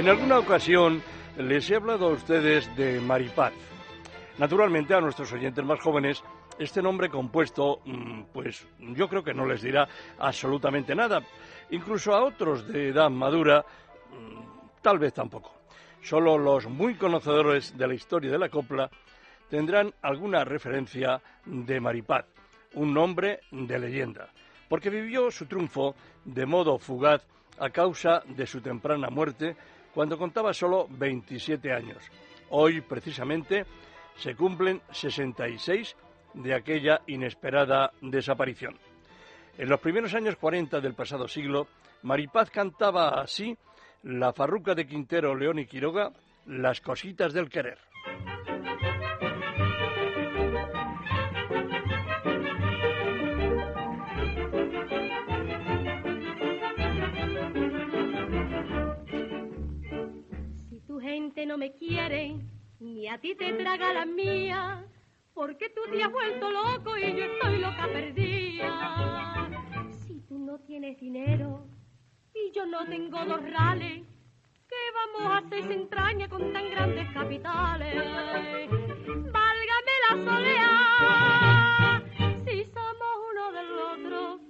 En alguna ocasión les he hablado a ustedes de Maripaz. Naturalmente a nuestros oyentes más jóvenes este nombre compuesto, mm, pues yo creo que no les dirá absolutamente nada. Incluso a otros de edad madura, mm, tal vez tampoco. Solo los muy conocedores de la historia de la copla tendrán alguna referencia de Maripaz, un nombre de leyenda, porque vivió su triunfo de modo fugaz a causa de su temprana muerte cuando contaba solo 27 años. Hoy, precisamente, se cumplen 66 de aquella inesperada desaparición. En los primeros años 40 del pasado siglo, Maripaz cantaba así la farruca de Quintero, León y Quiroga, Las cositas del querer. No me quiere, ni a ti te traga la mía, porque tú te has vuelto loco y yo estoy loca perdida. Si tú no tienes dinero y yo no tengo dos rales, ¿qué vamos a hacer se entraña con tan grandes capitales? Válgame la soleá, si somos uno del otro,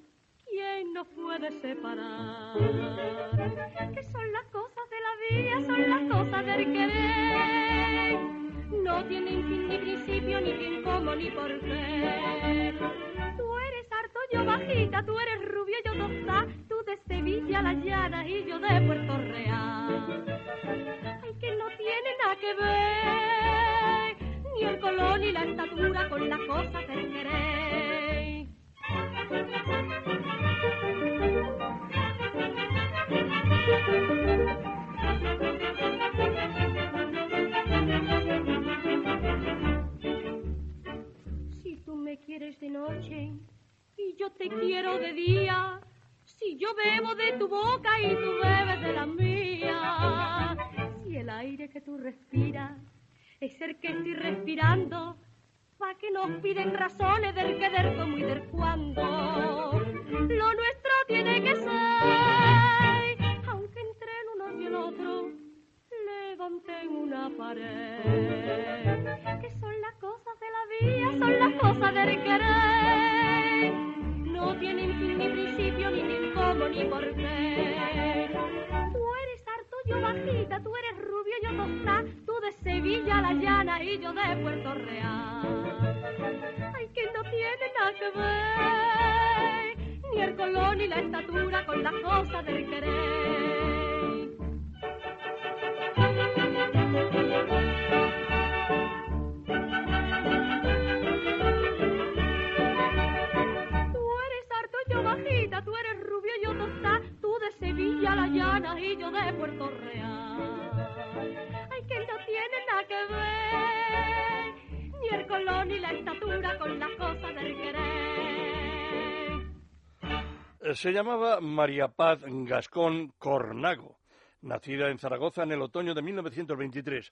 ¿quién nos puede separar? Ni por qué. La estatura con las cosas del querer. Eh, se llamaba María Paz Gascón Cornago, nacida en Zaragoza en el otoño de 1923.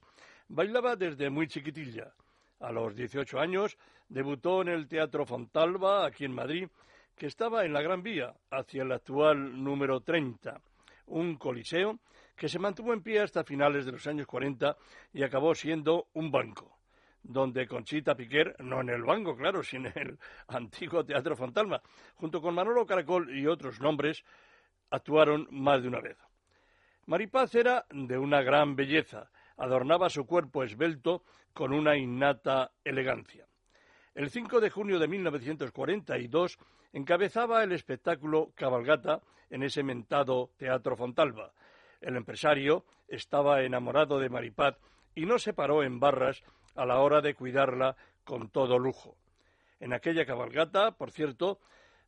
Bailaba desde muy chiquitilla. A los 18 años debutó en el Teatro Fontalba, aquí en Madrid, que estaba en la Gran Vía, hacia el actual número 30, un coliseo que se mantuvo en pie hasta finales de los años 40 y acabó siendo un banco, donde Conchita Piquer, no en el banco, claro, sino en el antiguo Teatro Fontalma, junto con Manolo Caracol y otros nombres, actuaron más de una vez. Maripaz era de una gran belleza, adornaba su cuerpo esbelto con una innata elegancia. El 5 de junio de 1942 encabezaba el espectáculo Cabalgata en ese mentado Teatro Fontalba. El empresario estaba enamorado de Maripaz y no se paró en barras a la hora de cuidarla con todo lujo. En aquella cabalgata, por cierto,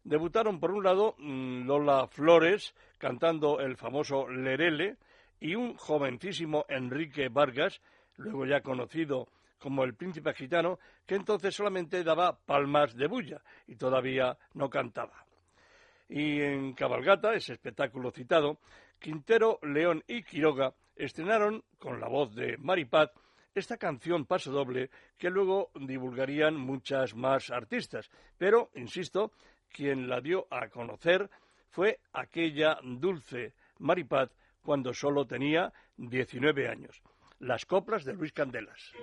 debutaron por un lado mm, Lola Flores cantando el famoso Lerele y un jovencísimo Enrique Vargas, luego ya conocido como el príncipe gitano, que entonces solamente daba palmas de bulla y todavía no cantaba. Y en Cabalgata, ese espectáculo citado, Quintero, León y Quiroga estrenaron, con la voz de Maripaz, esta canción paso doble que luego divulgarían muchas más artistas. Pero, insisto, quien la dio a conocer fue aquella dulce Maripaz cuando solo tenía 19 años. Las coplas de Luis Candelas.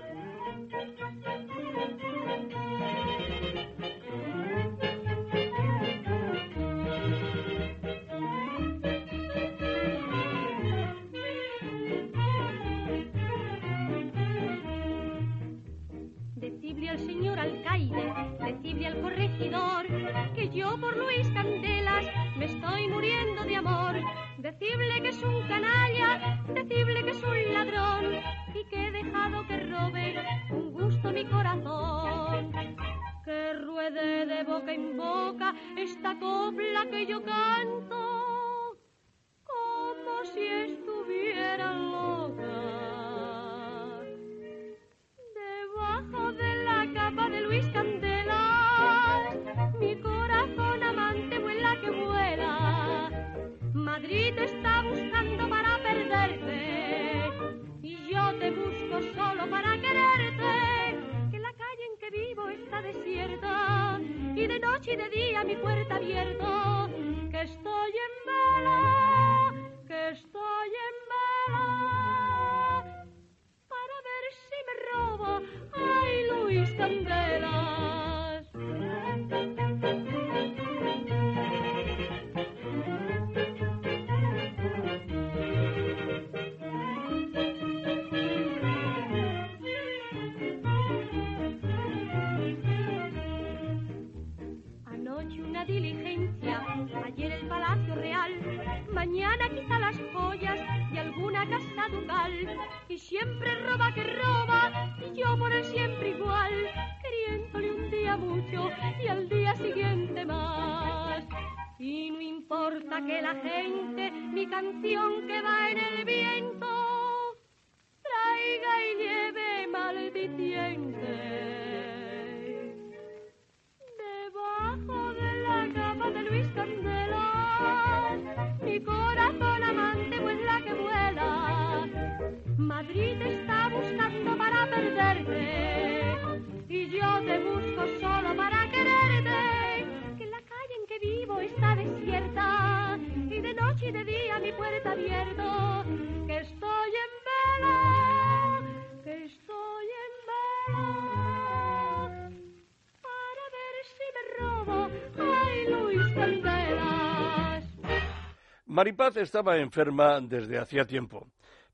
Maripaz estaba enferma desde hacía tiempo,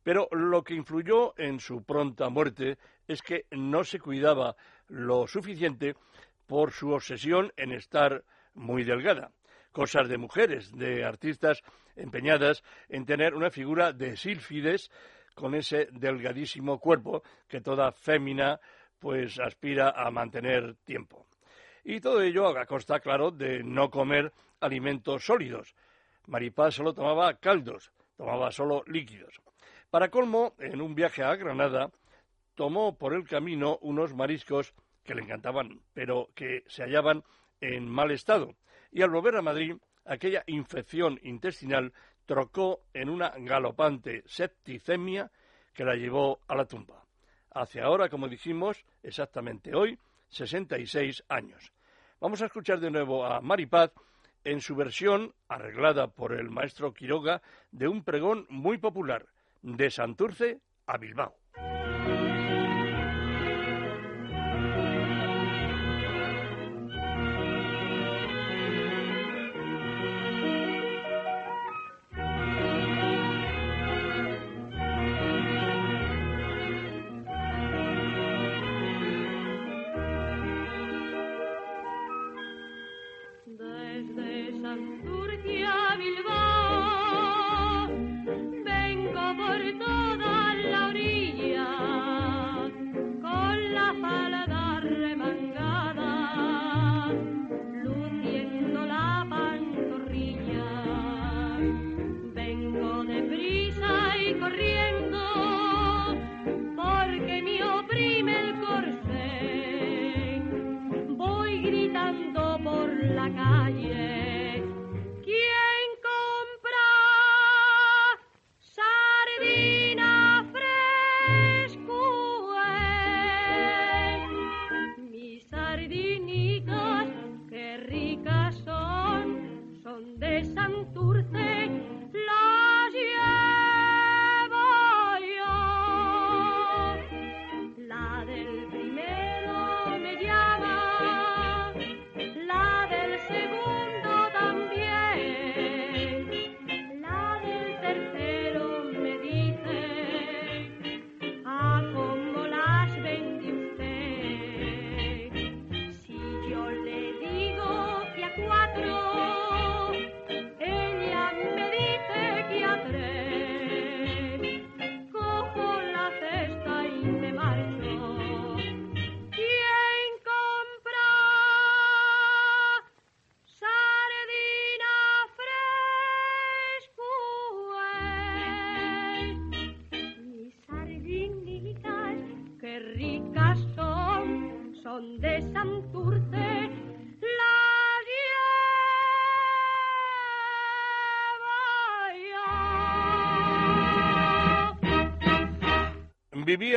pero lo que influyó en su pronta muerte es que no se cuidaba lo suficiente por su obsesión en estar muy delgada. Cosas de mujeres, de artistas empeñadas en tener una figura de sílfides con ese delgadísimo cuerpo que toda fémina pues aspira a mantener tiempo. Y todo ello a costa, claro, de no comer alimentos sólidos. Maripaz solo tomaba caldos, tomaba solo líquidos. Para colmo, en un viaje a Granada, tomó por el camino unos mariscos que le encantaban, pero que se hallaban en mal estado. Y al volver a Madrid, aquella infección intestinal trocó en una galopante septicemia que la llevó a la tumba. Hace ahora, como dijimos, exactamente hoy, 66 años. Vamos a escuchar de nuevo a Maripaz en su versión, arreglada por el maestro Quiroga, de un pregón muy popular, de Santurce a Bilbao.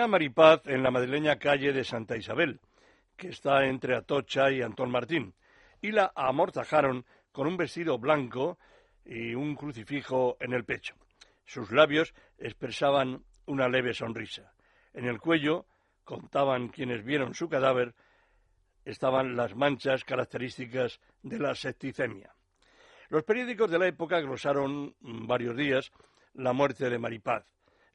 Maripaz en la madrileña calle de Santa Isabel, que está entre Atocha y Antón Martín, y la amortajaron con un vestido blanco y un crucifijo en el pecho. Sus labios expresaban una leve sonrisa. En el cuello, contaban quienes vieron su cadáver, estaban las manchas características de la septicemia. Los periódicos de la época glosaron varios días la muerte de Maripaz.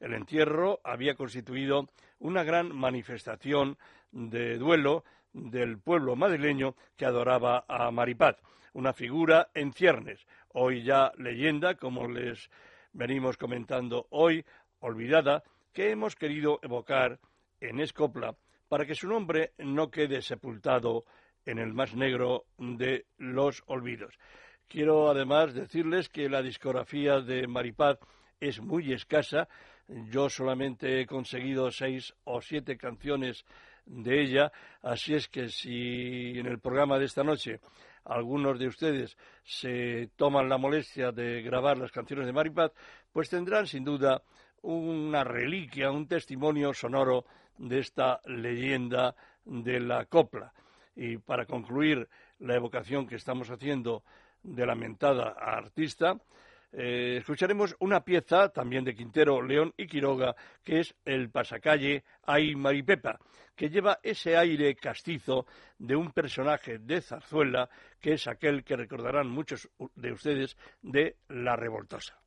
El entierro había constituido una gran manifestación de duelo del pueblo madrileño que adoraba a Maripaz, una figura en ciernes, hoy ya leyenda, como les venimos comentando hoy, olvidada, que hemos querido evocar en Escopla para que su nombre no quede sepultado en el más negro de los olvidos. Quiero además decirles que la discografía de Maripaz es muy escasa. Yo solamente he conseguido seis o siete canciones de ella, así es que si en el programa de esta noche algunos de ustedes se toman la molestia de grabar las canciones de Maripaz, pues tendrán sin duda una reliquia, un testimonio sonoro de esta leyenda de la copla. Y para concluir la evocación que estamos haciendo de la mentada artista, eh, escucharemos una pieza también de Quintero, León y Quiroga, que es el pasacalle Ay Maripepa, que lleva ese aire castizo de un personaje de zarzuela, que es aquel que recordarán muchos de ustedes de La Revoltosa.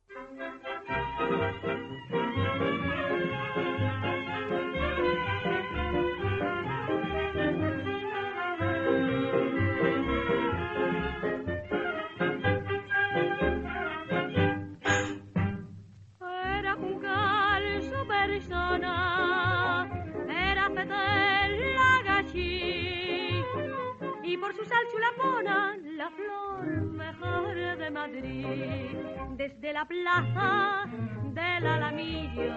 La flor mejor de Madrid. Desde la plaza del Alamillo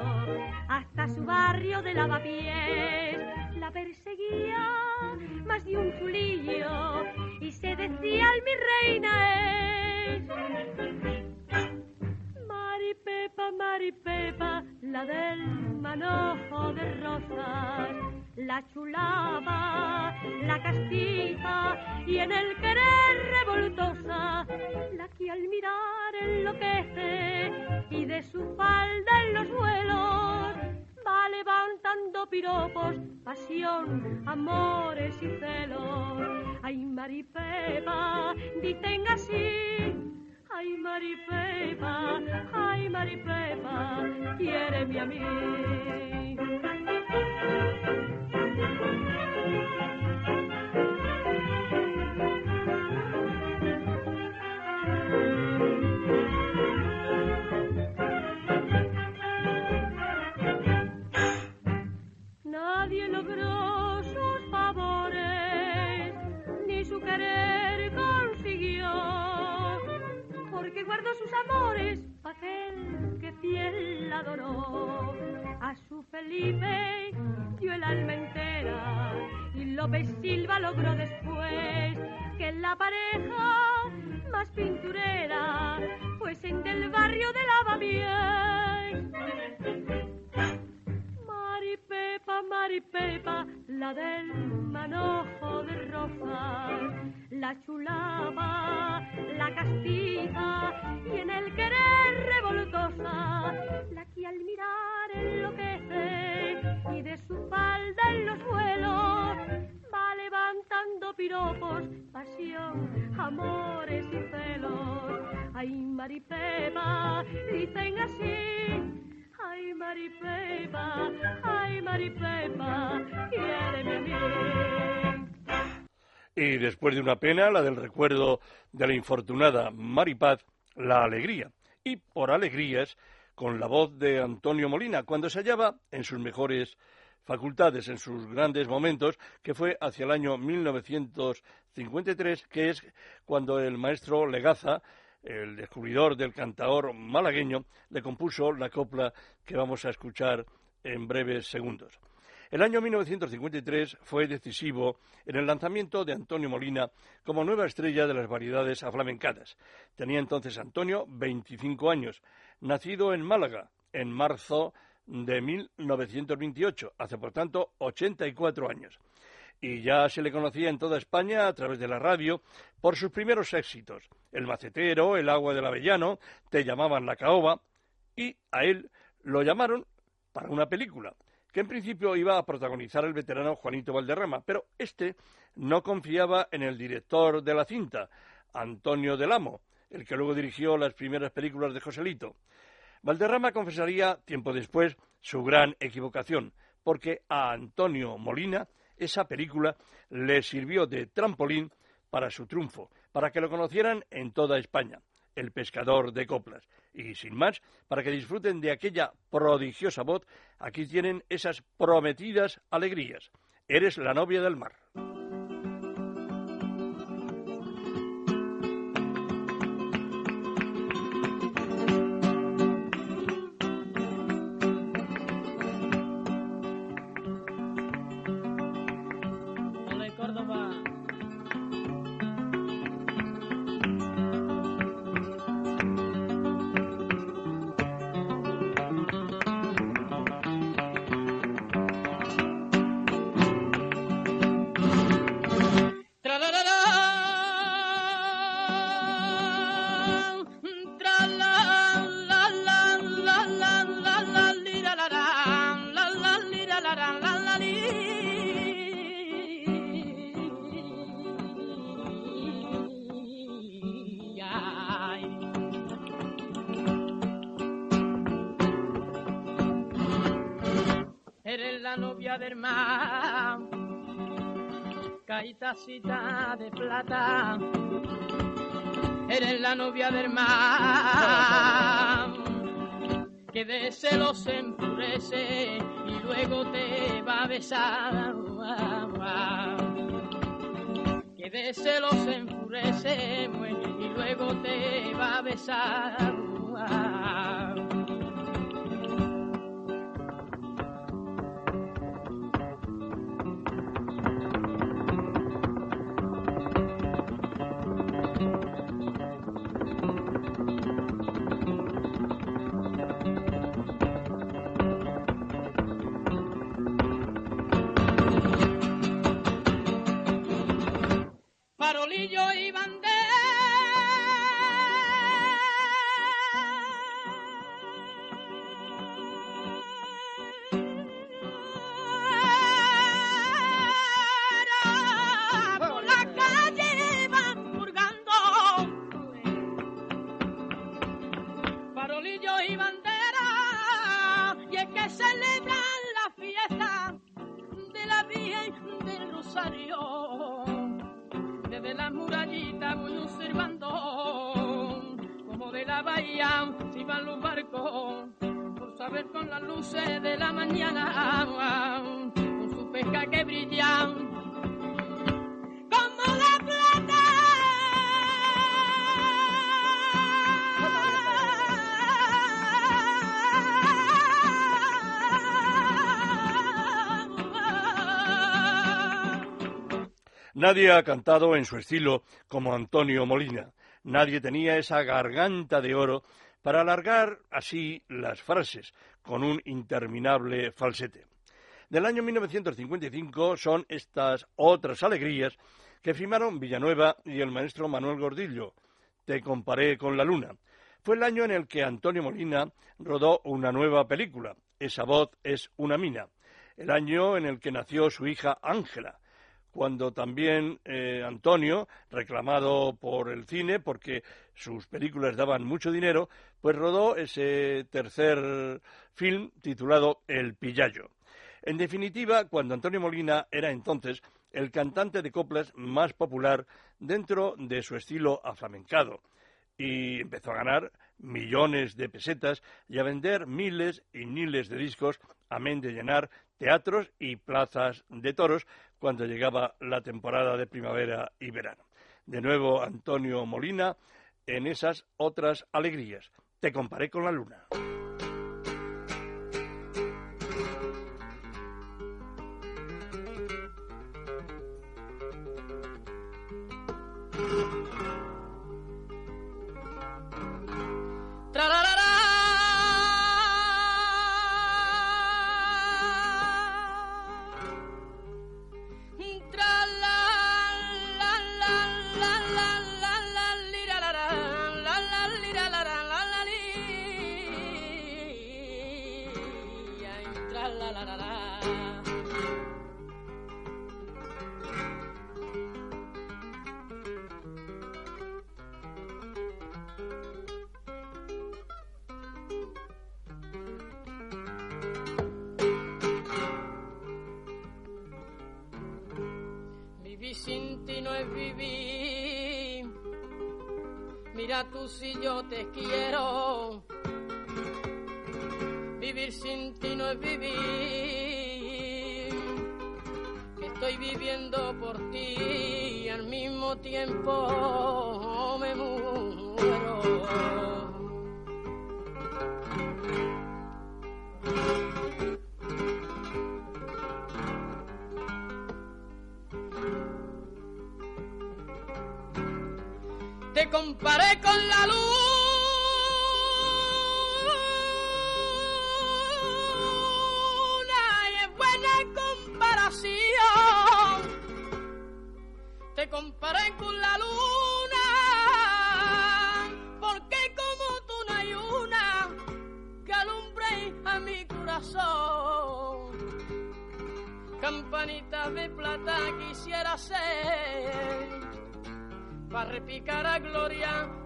hasta su barrio de lavapiés, la perseguía más de un chulillo y se decía mi reina es. Maripepa, Maripepa, la del manojo de rosas la chulaba, la castiza y en el querer revoltosa, la que al mirar enloquece y de su falda en los vuelos va levantando piropos, pasión, amores y celos. Ay, Maripepa, dicen así. Ay, Maripepa, ay, Maripepa, quiere a mí. Sus amores aquel que fiel adoró. A su Felipe dio el alma entera y López Silva logró después que la pareja más pinturera fuesen del barrio de Lavapiés. Maripepa, Maripepa, la del manojo de rosas, la chulaba, la castiza y en el querer revoltosa, la que al mirar enloquece y de su falda en los vuelos va levantando piropos, pasión, amores y celos. Ay, Maripepa, dicen así Ay, Maripepa, ay, Maripepa, quiéreme a mí. Y después de una pena, la del recuerdo de la infortunada Maripaz, la alegría. Y por alegrías, con la voz de Antonio Molina, cuando se hallaba en sus mejores facultades, en sus grandes momentos, que fue hacia el año 1953, que es cuando el maestro Legaza el descubridor del cantaor malagueño, le compuso la copla que vamos a escuchar en breves segundos. El año 1953 fue decisivo en el lanzamiento de Antonio Molina como nueva estrella de las variedades aflamencadas. Tenía entonces Antonio 25 años, nacido en Málaga en marzo de 1928, hace por tanto 84 años. Y ya se le conocía en toda España a través de la radio por sus primeros éxitos, El Macetero, El Agua del Avellano, Te llamaban la Caoba, y a él lo llamaron para una película, que en principio iba a protagonizar el veterano Juanito Valderrama, pero este no confiaba en el director de la cinta, Antonio del Amo, el que luego dirigió las primeras películas de Joselito. Valderrama confesaría tiempo después su gran equivocación, porque a Antonio Molina esa película le sirvió de trampolín para su triunfo, para que lo conocieran en toda España, el pescador de coplas. Y sin más, para que disfruten de aquella prodigiosa voz, aquí tienen esas prometidas alegrías. Eres la novia del mar. Nadie ha cantado en su estilo como Antonio Molina. Nadie tenía esa garganta de oro para alargar así las frases con un interminable falsete. Del año 1955 son estas otras alegrías que firmaron Villanueva y el maestro Manuel Gordillo. Te comparé con la luna. Fue el año en el que Antonio Molina rodó una nueva película, Esa voz es una mina. El año en el que nació su hija Ángela cuando también eh, Antonio, reclamado por el cine, porque sus películas daban mucho dinero, pues rodó ese tercer film titulado El Pillayo. En definitiva, cuando Antonio Molina era entonces el cantante de coplas más popular dentro de su estilo aflamencado y empezó a ganar millones de pesetas y a vender miles y miles de discos, amén de llenar teatros y plazas de toros cuando llegaba la temporada de primavera y verano. De nuevo, Antonio Molina en esas otras alegrías. Te comparé con la luna. Comparé con la luna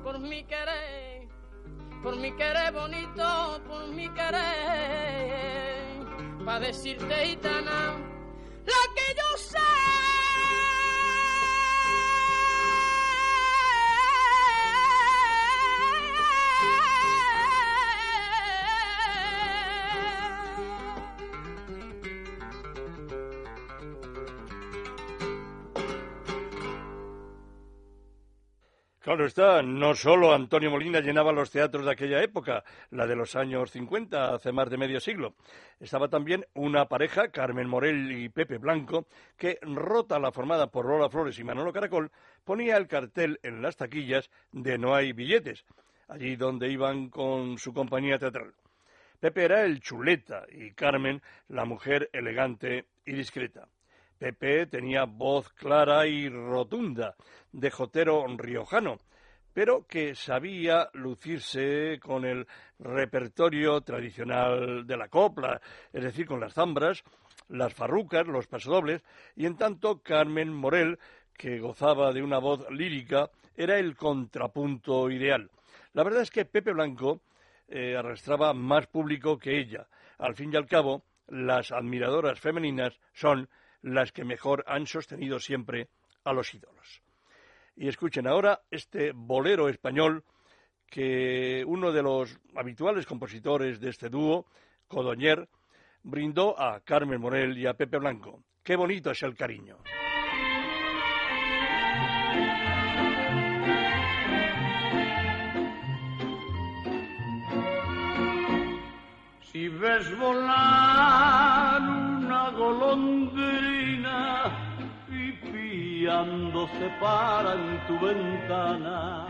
por mi querer, por mi querer bonito, por mi querer, para decirte gitana Claro está, no solo Antonio Molina llenaba los teatros de aquella época, la de los años 50, hace más de medio siglo. Estaba también una pareja, Carmen Morel y Pepe Blanco, que, rota la formada por Lola Flores y Manolo Caracol, ponía el cartel en las taquillas de No hay billetes, allí donde iban con su compañía teatral. Pepe era el chuleta y Carmen la mujer elegante y discreta. Pepe tenía voz clara y rotunda, de jotero riojano, pero que sabía lucirse con el repertorio tradicional de la copla, es decir, con las zambras, las farrucas, los pasodobles, y en tanto Carmen Morel, que gozaba de una voz lírica, era el contrapunto ideal. La verdad es que Pepe Blanco eh, arrastraba más público que ella. Al fin y al cabo, las admiradoras femeninas son las que mejor han sostenido siempre a los ídolos. Y escuchen ahora este bolero español que uno de los habituales compositores de este dúo, Codoñer, brindó a Carmen Morel y a Pepe Blanco. Qué bonito es el cariño. Si ves volar golondrina pipiando se para en tu ventana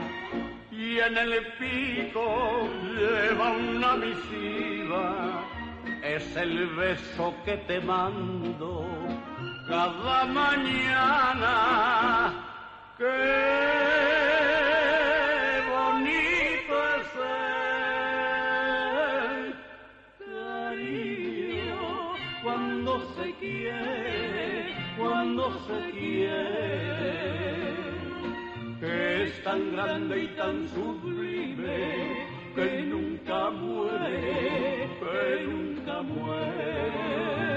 y en el pico lleva una misiva, es el beso que te mando cada mañana. Qué cuando se quiere, que es tan grande y tan sublime que nunca muere, que nunca muere.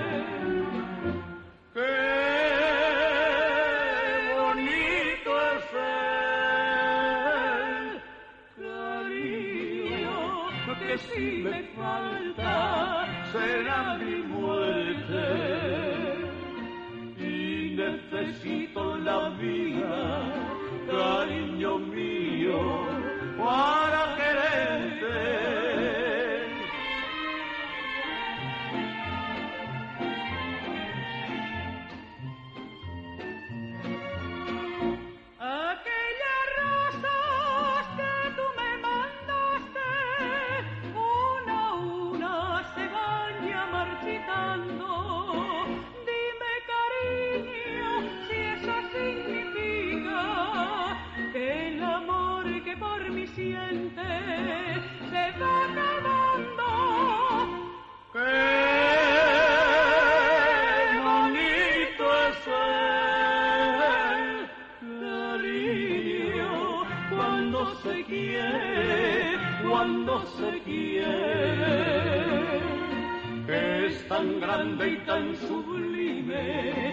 Tan grande y tan sublime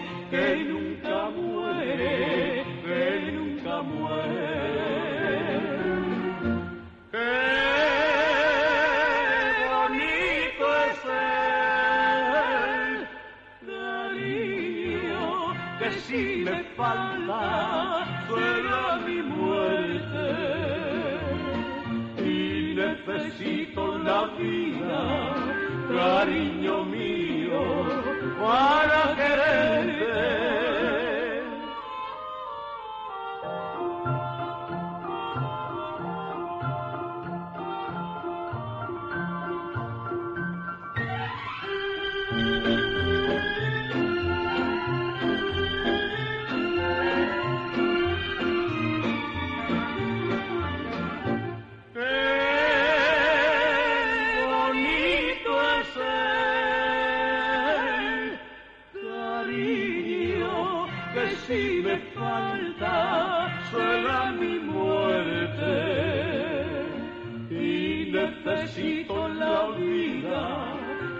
necesito la vida,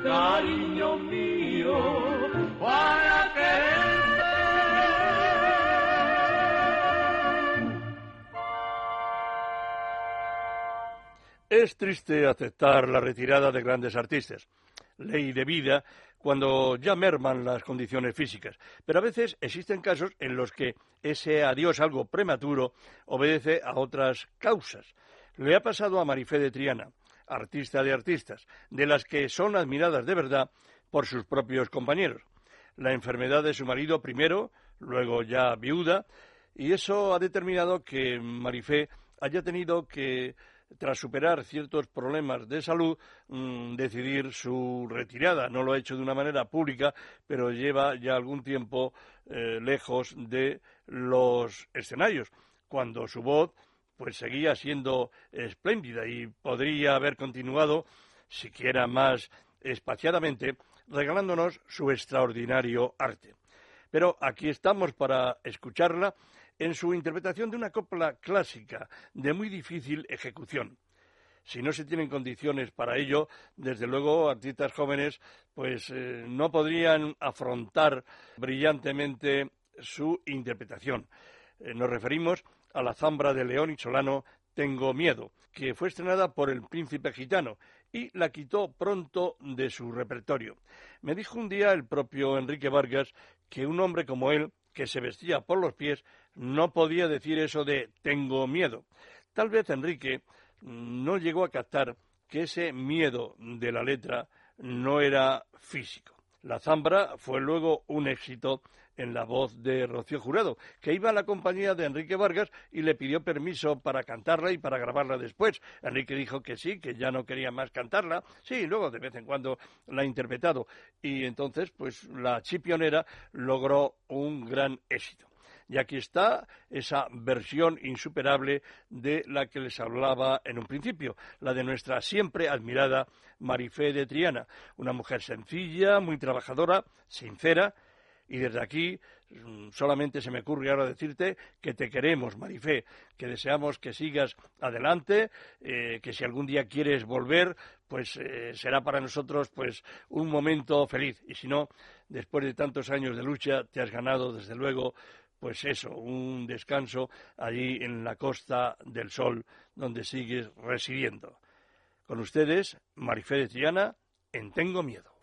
cariño mío, para quererte. Es triste aceptar la retirada de grandes artistas, ley de vida, cuando ya merman las condiciones físicas. Pero a veces existen casos en los que ese adiós algo prematuro obedece a otras causas. Le ha pasado a Marifé de Triana artista de artistas, de las que son admiradas de verdad por sus propios compañeros. La enfermedad de su marido primero, luego ya viuda, y eso ha determinado que Marifé haya tenido que, tras superar ciertos problemas de salud, mm, decidir su retirada. No lo ha hecho de una manera pública, pero lleva ya algún tiempo eh, lejos de los escenarios, cuando su voz pues seguía siendo espléndida y podría haber continuado, siquiera más espaciadamente, regalándonos su extraordinario arte. Pero aquí estamos para escucharla en su interpretación de una copla clásica de muy difícil ejecución. Si no se tienen condiciones para ello, desde luego artistas jóvenes pues eh, no podrían afrontar brillantemente su interpretación. Eh, nos referimos a la zambra de León y Solano Tengo Miedo, que fue estrenada por el príncipe gitano y la quitó pronto de su repertorio. Me dijo un día el propio Enrique Vargas que un hombre como él, que se vestía por los pies, no podía decir eso de tengo miedo. Tal vez Enrique no llegó a captar que ese miedo de la letra no era físico. La zambra fue luego un éxito en la voz de Rocío Jurado, que iba a la compañía de Enrique Vargas y le pidió permiso para cantarla y para grabarla después. Enrique dijo que sí, que ya no quería más cantarla. Sí, luego de vez en cuando la ha interpretado. Y entonces, pues la chipionera logró un gran éxito. Y aquí está esa versión insuperable de la que les hablaba en un principio, la de nuestra siempre admirada Marifé de Triana, una mujer sencilla, muy trabajadora, sincera, y desde aquí mm, solamente se me ocurre ahora decirte que te queremos, Marifé, que deseamos que sigas adelante, eh, que si algún día quieres volver, pues eh, será para nosotros pues un momento feliz. Y si no, después de tantos años de lucha, te has ganado, desde luego, pues eso, un descanso allí en la Costa del Sol, donde sigues residiendo. Con ustedes, Marifé de Triana, en Tengo Miedo.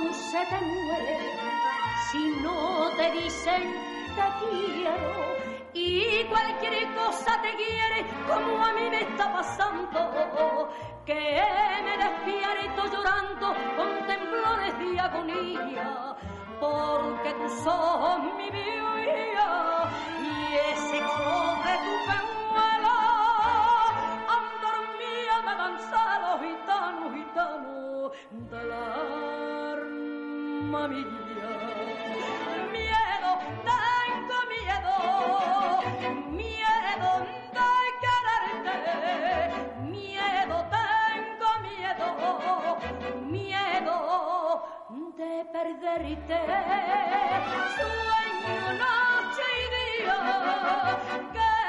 Corazón se te muere si no te dicen te quiero y cualquier cosa te quiere como a mí me está pasando que me despierto llorando con temblores de agonía porque tú sos mi vida y ese color de tu del Miedo, tengo miedo, miedo de quererte, miedo, tengo miedo, miedo de perderte. Sueño noche y día. que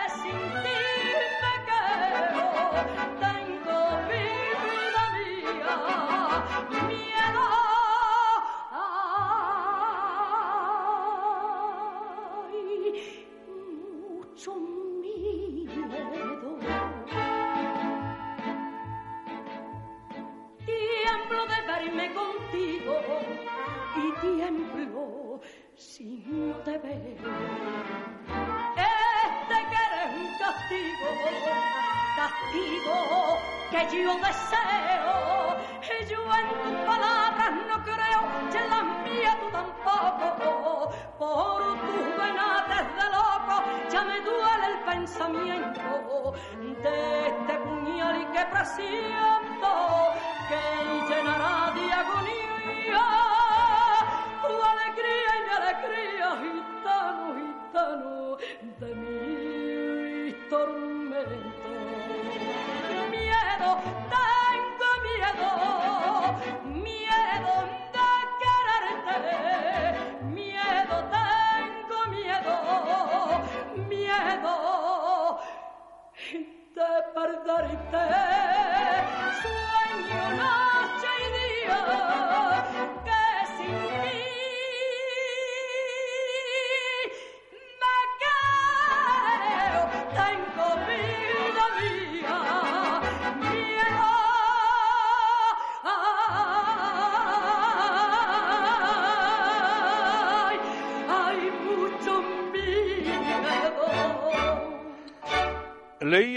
yo deseo. Y yo en tus palabras no creo, y en las mías tú tampoco. Por tus venates de loco ya me duele el pensamiento de este puñal y que presiento que llenará de agonía tu alegría y mi alegría, gitano, gitano, de perderte. Sueño noche y día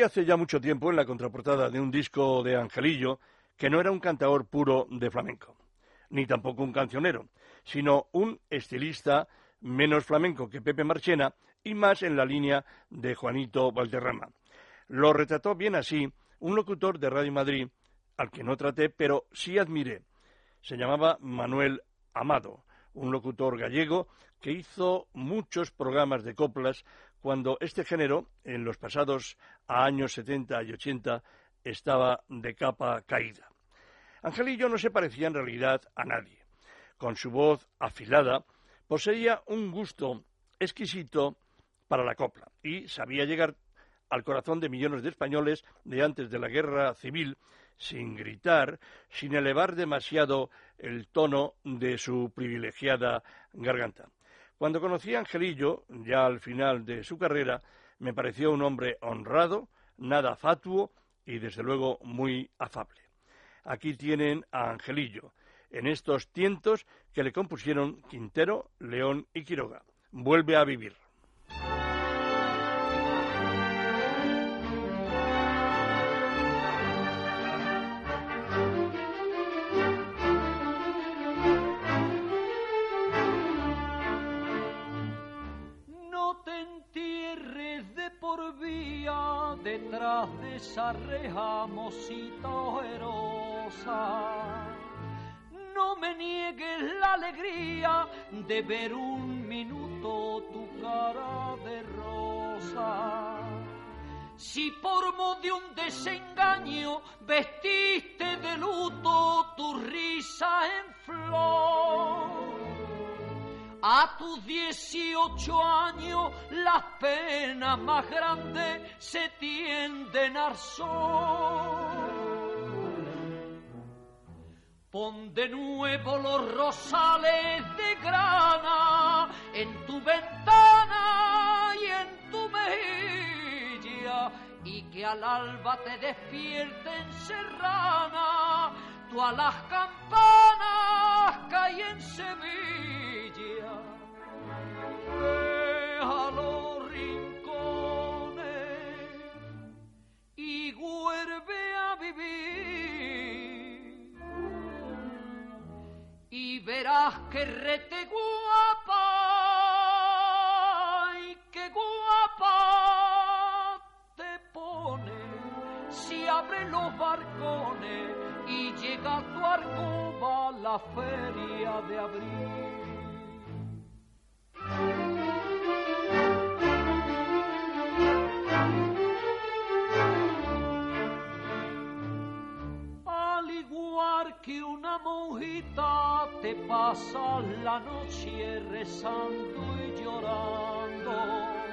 hace ya mucho tiempo en la contraportada de un disco de Angelillo que no era un cantador puro de flamenco, ni tampoco un cancionero, sino un estilista menos flamenco que Pepe Marchena y más en la línea de Juanito Valderrama. Lo retrató bien así un locutor de Radio Madrid, al que no traté, pero sí admiré. Se llamaba Manuel Amado, un locutor gallego que hizo muchos programas de coplas cuando este género, en los pasados años 70 y 80, estaba de capa caída. Angelillo no se parecía en realidad a nadie. Con su voz afilada, poseía un gusto exquisito para la copla y sabía llegar al corazón de millones de españoles de antes de la guerra civil sin gritar, sin elevar demasiado el tono de su privilegiada garganta. Cuando conocí a Angelillo, ya al final de su carrera, me pareció un hombre honrado, nada fatuo y desde luego muy afable. Aquí tienen a Angelillo, en estos tientos que le compusieron Quintero, León y Quiroga. Vuelve a vivir. Detrás de esa reja mosita ojerosa. No me niegues la alegría de ver un minuto tu cara de rosa. Si por modo de un desengaño vestiste de luto tu risa en flor. A tus 18 años las penas más grandes se tienden al sol. Pon de nuevo los rosales de grana en tu ventana y en tu mejilla y que al alba te despierten serrana tú a las campanas que hay en Sevilla. Ve a los rincones y vuelve a vivir y verás que rete guapa y que guapa te pone si abre los barcones y llega a tu arcoba la feria de abril. Al igual que una monjita te pasa la noche rezando y llorando.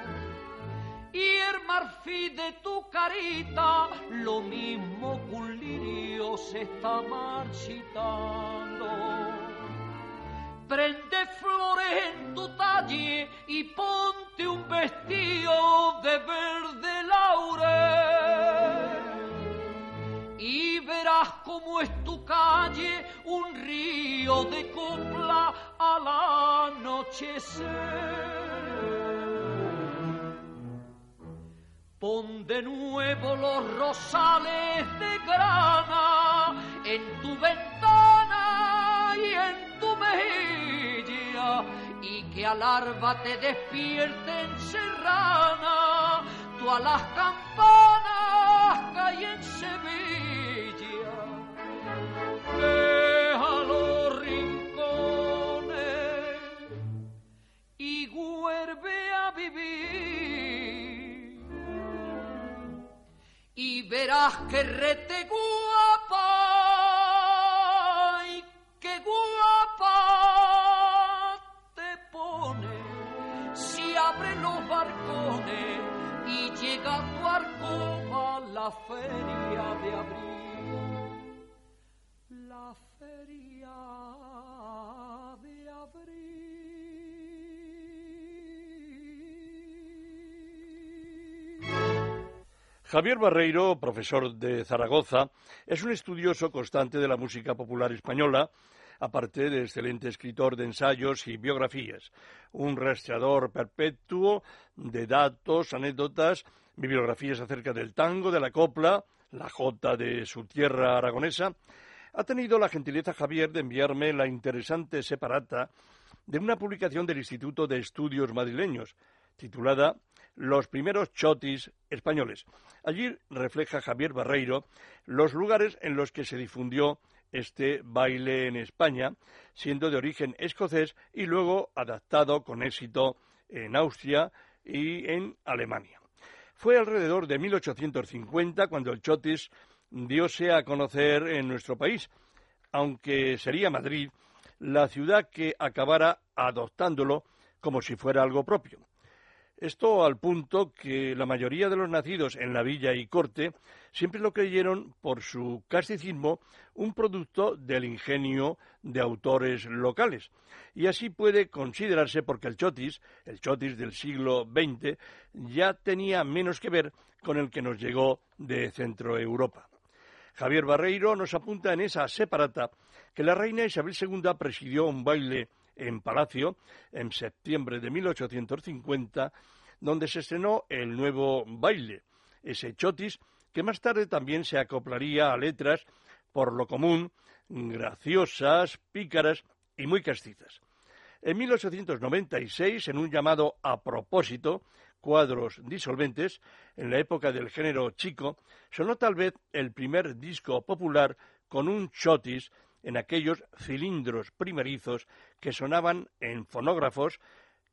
Y el marfil de tu carita, lo mismo que un lirio se está marchitando. Prende flores en tu talle y ponte un vestido de verde laurel y verás cómo es tu calle un río de copla al anochecer. Pon de nuevo los rosales de grana en tu ventana y en tu mejilla y que al alba te despierten serrana, tú a las campanas cae en. Verás que rete guapa y que guapa te pone. Si abre los barcones y llega a tu arco a la feria de abril. La feria de abril Javier Barreiro, profesor de Zaragoza, es un estudioso constante de la música popular española, aparte de excelente escritor de ensayos y biografías, un rastreador perpetuo de datos, anécdotas, bibliografías acerca del tango, de la copla, la jota de su tierra aragonesa. Ha tenido la gentileza Javier de enviarme la interesante separata de una publicación del Instituto de Estudios Madrileños, titulada Los primeros chotis españoles. Allí refleja Javier Barreiro los lugares en los que se difundió este baile en España, siendo de origen escocés y luego adaptado con éxito en Austria y en Alemania. Fue alrededor de 1850 cuando el chotis diose a conocer en nuestro país, aunque sería Madrid la ciudad que acabara adoptándolo como si fuera algo propio. Esto al punto que la mayoría de los nacidos en la villa y corte siempre lo creyeron por su casticismo un producto del ingenio de autores locales. Y así puede considerarse porque el chotis, el chotis del siglo XX, ya tenía menos que ver con el que nos llegó de Centro Europa. Javier Barreiro nos apunta en esa separata que la reina Isabel II presidió un baile en Palacio en septiembre de 1850, donde se estrenó el nuevo baile, ese chotis que más tarde también se acoplaría a letras por lo común graciosas, pícaras y muy castizas. En 1896, en un llamado a propósito, cuadros disolventes, en la época del género chico, sonó tal vez el primer disco popular con un chotis en aquellos cilindros primerizos que sonaban en fonógrafos,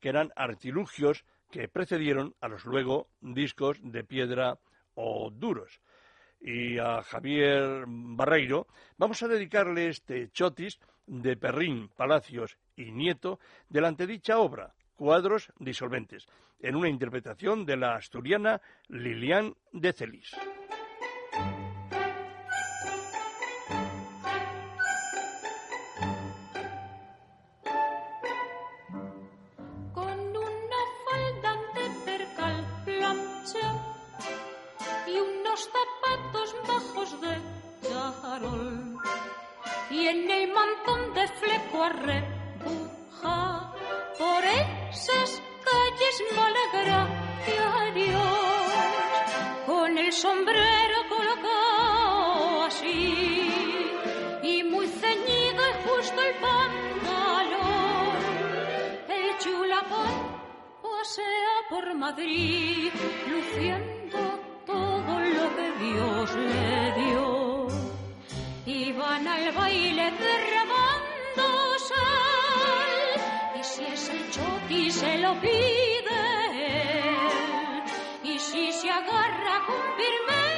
que eran artilugios que precedieron a los luego discos de piedra o duros. Y a Javier Barreiro vamos a dedicarle este chotis de Perrín, Palacios y Nieto de la antedicha obra, Cuadros disolventes, en una interpretación de la asturiana Lilian de Celis. Y en el mantón de fleco arrebuja por esas calles malagracia Dios. Con el sombrero colocado así y muy ceñido y justo el pantalón. El chulapón pasea por Madrid luciendo todo lo que Dios le dio. Al baile derramando sal. Y si es el choti se lo pide. Y si se agarra con firmeza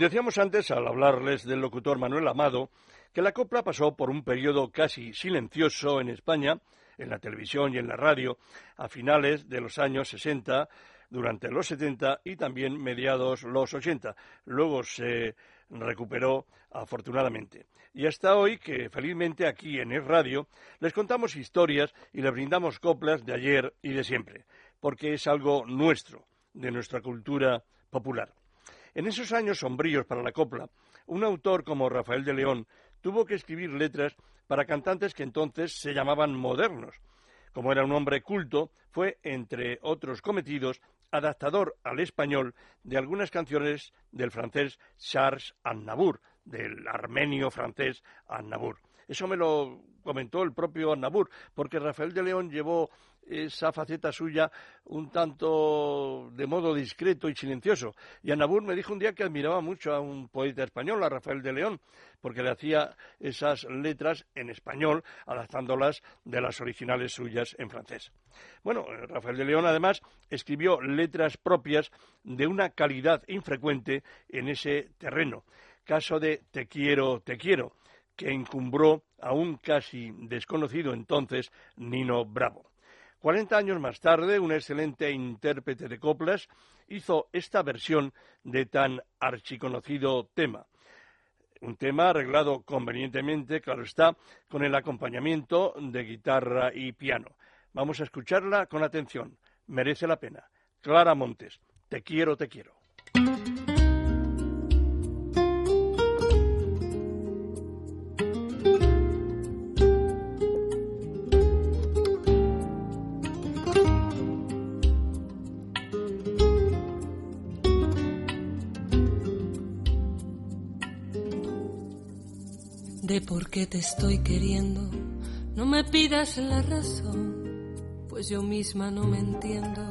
Decíamos antes, al hablarles del locutor Manuel Amado, que la copla pasó por un periodo casi silencioso en España, en la televisión y en la radio, a finales de los años 60, durante los 70 y también mediados los 80. Luego se recuperó afortunadamente. Y hasta hoy que felizmente aquí en el radio les contamos historias y les brindamos coplas de ayer y de siempre, porque es algo nuestro, de nuestra cultura popular. En esos años sombríos para la copla, un autor como Rafael de León tuvo que escribir letras para cantantes que entonces se llamaban modernos. Como era un hombre culto, fue, entre otros cometidos, adaptador al español de algunas canciones del francés Charles Aznavour, del armenio francés Aznavour. Eso me lo comentó el propio Aznavour, porque Rafael de León llevó esa faceta suya un tanto de modo discreto y silencioso. Y Aznavour me dijo un día que admiraba mucho a un poeta español, a Rafael de León, porque le hacía esas letras en español, adaptándolas de las originales suyas en francés. Bueno, Rafael de León además escribió letras propias de una calidad infrecuente en ese terreno. Caso de Te quiero, te quiero, que encumbró a un casi desconocido entonces Nino Bravo. Cuarenta años más tarde, un excelente intérprete de coplas hizo esta versión de tan archiconocido tema. Un tema arreglado convenientemente, claro está, con el acompañamiento de guitarra y piano. Vamos a escucharla con atención. Merece la pena. Clara Montes, te quiero, te quiero. De por qué te estoy queriendo. No me pidas la razón, pues yo misma no me entiendo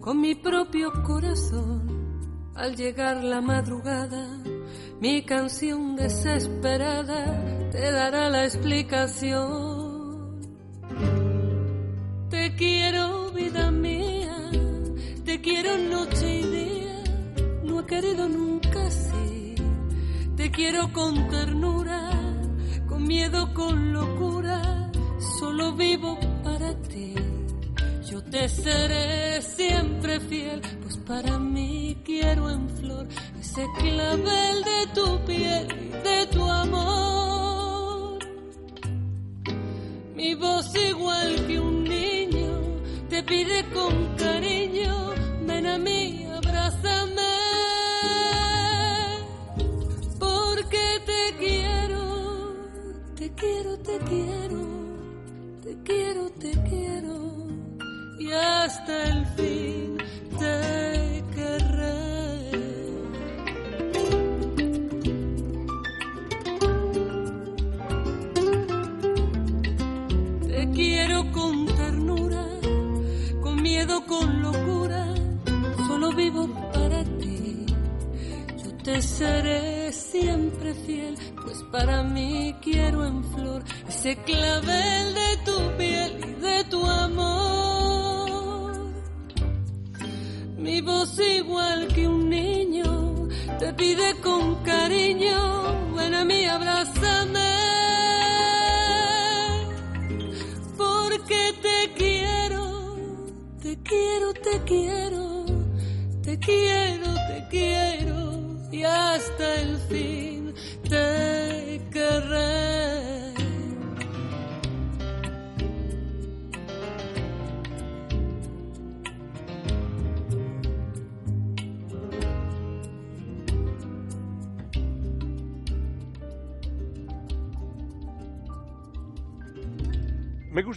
con mi propio corazón. Al llegar la madrugada, mi canción desesperada te dará la explicación. Te quiero, vida mía, te quiero noche y día, no he querido nunca así. Te quiero con ternura con locura, solo vivo para ti. Yo te seré siempre fiel, pues para mí quiero en flor ese clavel de tu piel y de tu amor. Mi voz igual que un niño te pide con quiero, te quiero, te quiero, te quiero y hasta el fin te querré. Te quiero con ternura, con miedo, con locura, solo vivo para ti. Yo te seré siempre fiel para mí ese clavel de tu piel y de tu amor. Mi voz igual que un niño te pide con cariño, ven a mí, abrázame. Porque te quiero, te quiero, te quiero, te quiero, te quiero y hasta el fin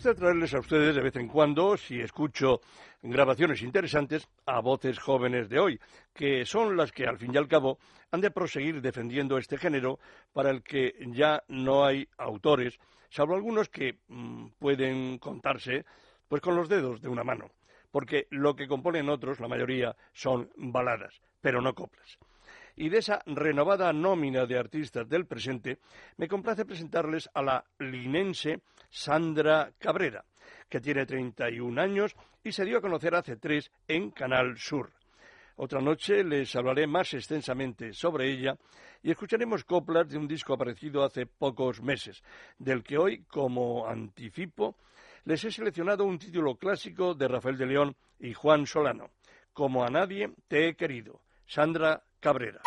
gusta traerles a ustedes de vez en cuando, si escucho grabaciones interesantes, a voces jóvenes de hoy, que son las que al fin y al cabo han de proseguir defendiendo este género para el que ya no hay autores, salvo algunos que mm, pueden contarse pues con los dedos de una mano, porque lo que componen otros, la mayoría, son baladas, pero no coplas y de esa renovada nómina de artistas del presente, me complace presentarles a la linense Sandra Cabrera, que tiene 31 años y se dio a conocer hace tres en Canal Sur. Otra noche les hablaré más extensamente sobre ella y escucharemos coplas de un disco aparecido hace pocos meses, del que hoy, como anticipo, les he seleccionado un título clásico de Rafael de León y Juan Solano, Como a nadie te he querido. Sandra Cabrera.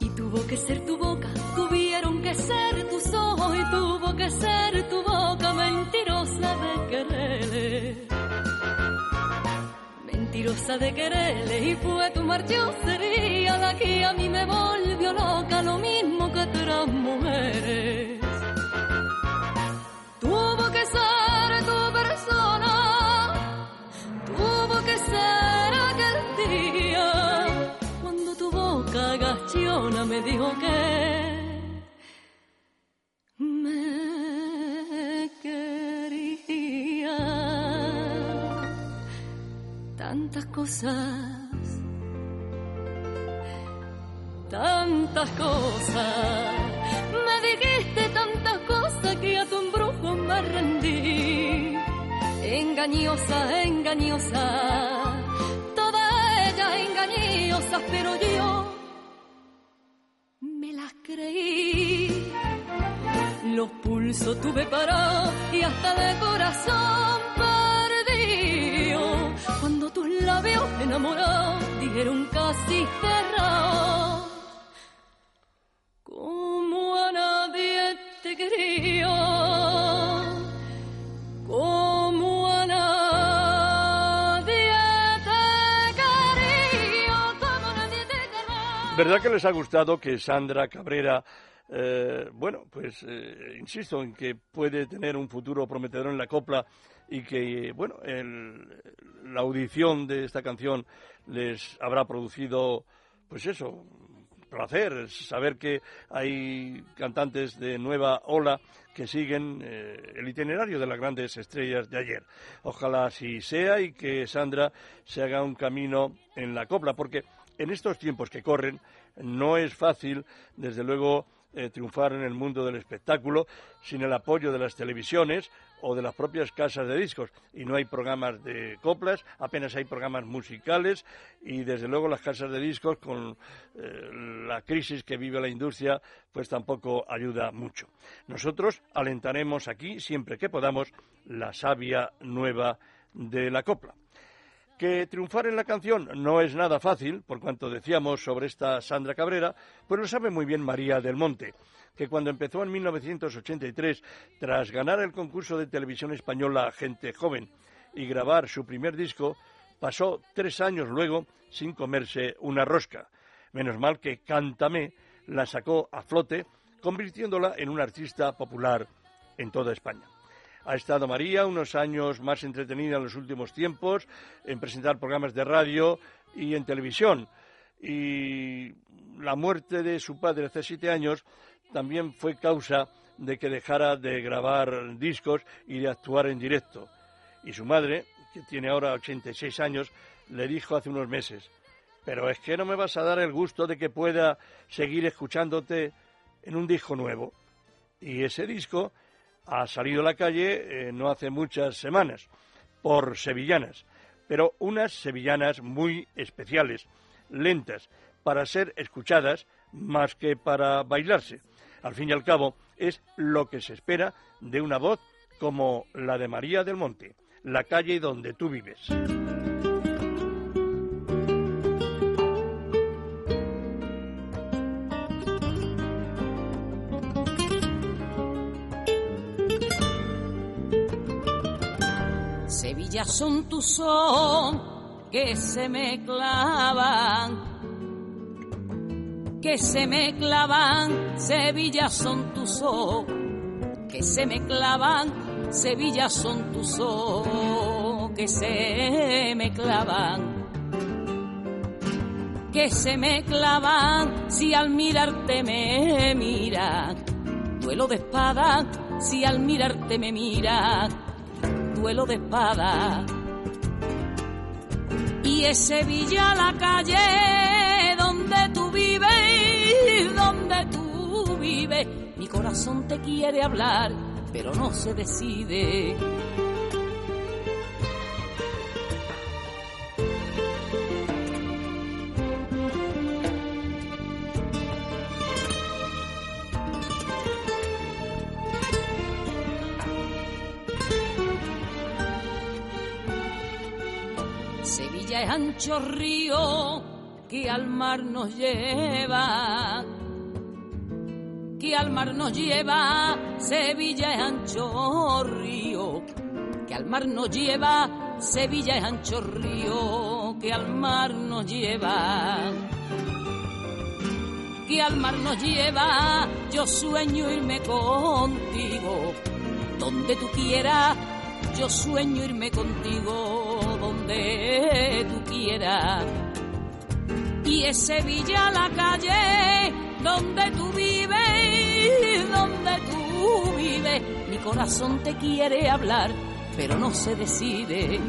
Y tuvo que ser tu De quererle y fue tu marchosería la que a mí me volvió loca lo mismo que otras mujeres. Tuvo que ser tu persona, tuvo que ser aquel día cuando tu boca agachona me dijo que Tantas cosas, tantas cosas. Me dijiste tantas cosas que a tu embrujo me rendí. Engañosa, engañosa, todas ellas engañosas, pero yo me las creí. Los pulsos tuve parados y hasta de corazón tus labios enamorados dijeron casi cerrados. Como a nadie te quería. Como a nadie te quería. Como a nadie te quería. ¿Verdad que les ha gustado que Sandra Cabrera, eh, bueno, pues eh, insisto en que puede tener un futuro prometedor en la copla y que, bueno, el- la audición de esta canción les habrá producido, pues eso, placer, saber que hay cantantes de nueva ola que siguen eh, el itinerario de las grandes estrellas de ayer. Ojalá así sea y que Sandra se haga un camino en la copla, porque en estos tiempos que corren no es fácil, desde luego, eh, triunfar en el mundo del espectáculo sin el apoyo de las televisiones o de las propias casas de discos. Y no hay programas de coplas, apenas hay programas musicales y desde luego las casas de discos con eh, la crisis que vive la industria pues tampoco ayuda mucho. Nosotros alentaremos aquí, siempre que podamos, la savia nueva de la copla. Que triunfar en la canción no es nada fácil, por cuanto decíamos sobre esta Sandra Cabrera, pues lo sabe muy bien María del Monte, que cuando empezó en 1983, tras ganar el concurso de televisión española Gente Joven y grabar su primer disco, pasó tres años luego sin comerse una rosca. Menos mal que Cántame la sacó a flote, convirtiéndola en una artista popular en toda España. Ha estado María unos años más entretenida en los últimos tiempos en presentar programas de radio y en televisión. Y la muerte de su padre hace siete años también fue causa de que dejara de grabar discos y de actuar en directo. Y su madre, que tiene ahora 86 años, le dijo hace unos meses, pero es que no me vas a dar el gusto de que pueda seguir escuchándote en un disco nuevo. Y ese disco ha salido a la calle eh, no hace muchas semanas, por sevillanas, pero unas sevillanas muy especiales, lentas, para ser escuchadas más que para bailarse. Al fin y al cabo, es lo que se espera de una voz como la de María del Monte, la calle donde tú vives. Son tus son que se me clavan, que se me clavan, Sevilla son tus ojos, que se me clavan, Sevilla son tus ojos, que se me clavan, que se me clavan, si al mirarte me mira, duelo de espada, si al mirarte me mira, duelo de espada. Y es Sevilla la calle donde tú vives, donde tú vives. Mi corazón te quiere hablar, pero no se decide. Sevilla es ancho río que al mar nos lleva, que al mar nos lleva. Sevilla es ancho río que al mar nos lleva. Sevilla es ancho río que al mar nos lleva. Que al mar nos lleva, yo sueño irme contigo, donde tú quieras, yo sueño irme contigo donde tú quieras. Y es Sevilla la calle donde tú vives, donde tú vives. Mi corazón te quiere hablar, pero no se decide.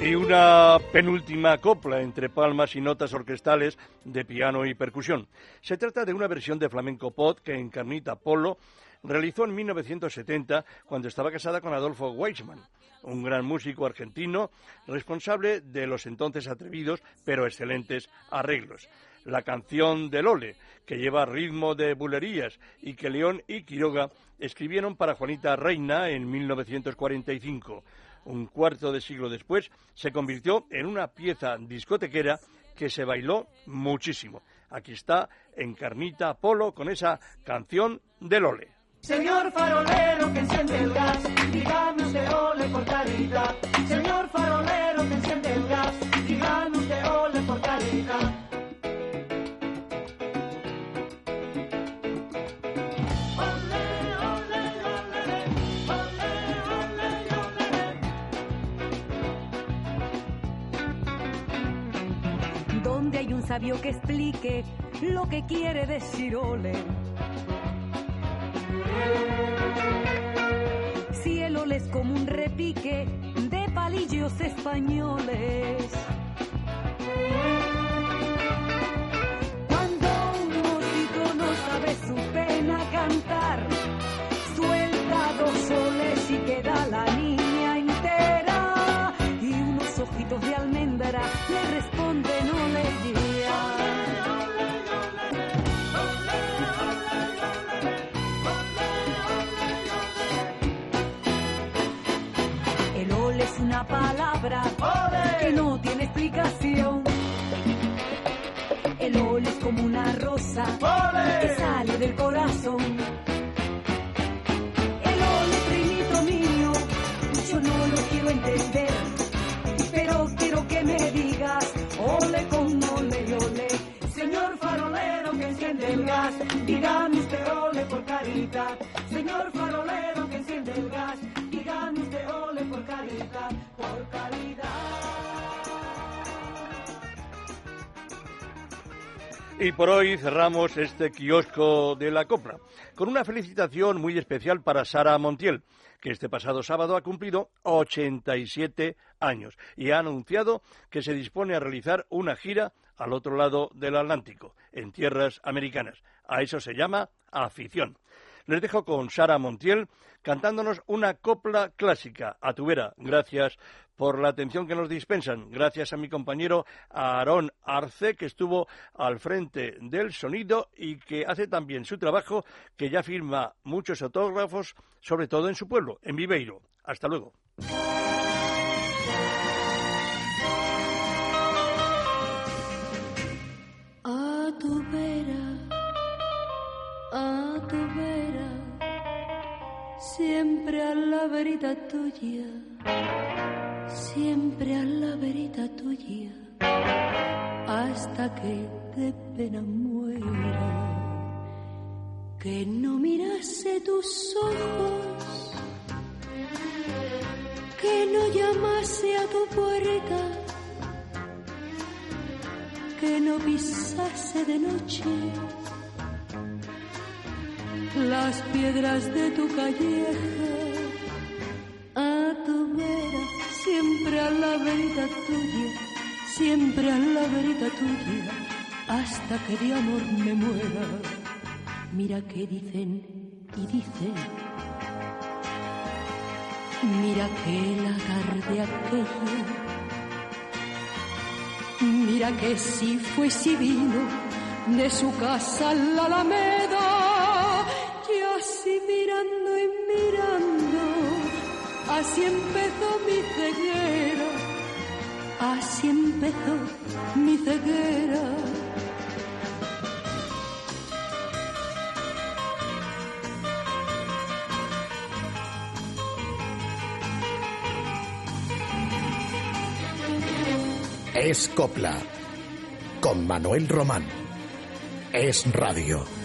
Y una penúltima copla entre palmas y notas orquestales de piano y percusión. Se trata de una versión de flamenco pot que Encarnita Polo realizó en 1970 cuando estaba casada con Adolfo Weisman, un gran músico argentino responsable de los entonces atrevidos pero excelentes arreglos. La canción del Ole, que lleva ritmo de bulerías y que León y Quiroga escribieron para Juanita Reina en 1945. Un cuarto de siglo después se convirtió en una pieza discotequera que se bailó muchísimo. Aquí está Encarnita Polo con esa canción del Ole. Señor farolero que enciende el gas, dígame usted ole por caridad. Señor farolero que enciende el gas, dígame usted ole por caridad. Donde hay un sabio que explique lo que quiere decir ole. Si el ole es como un repique de palillos españoles. Cuando un mosquito no sabe su pena cantar, suelta dos soles y queda la niña entera. Y unos ojitos de almendra le responden una palabra que no tiene explicación. El ole es como una rosa que sale del corazón. El ole, primito mío, yo no lo quiero entender, pero quiero que me digas, ole con ole y ole. Señor farolero que enciende el gas, dígame usted ole por caridad. Y por hoy cerramos este kiosco de la copla. con una felicitación muy especial para Sara Montiel, que este pasado sábado ha cumplido 87 años y ha anunciado que se dispone a realizar una gira al otro lado del Atlántico, en tierras americanas. A eso se llama afición. Les dejo con Sara Montiel cantándonos una copla clásica a tu vera. Gracias por la atención que nos dispensan. Gracias a mi compañero Aarón Arce, que estuvo al frente del sonido y que hace también su trabajo, que ya firma muchos autógrafos, sobre todo en su pueblo, en Viveiro. Hasta luego. A tu vera, a tu vera, siempre a la verita tuya, siempre a la verita tuya, hasta que de pena muera. Que no mirase tus ojos, que no llamase a tu puerta que no pisase de noche las piedras de tu calleja verita tuya, siempre a la verita tuya, hasta que de amor me muera. Mira que dicen y dicen, mira que la tarde aquella. Mira que si fue si vino de su casa a la Alameda, y así mirando y mirando, así empezó mi ceguera, así empezó mi ceguera. Es Copla. Con Manuel Román. Es Radio.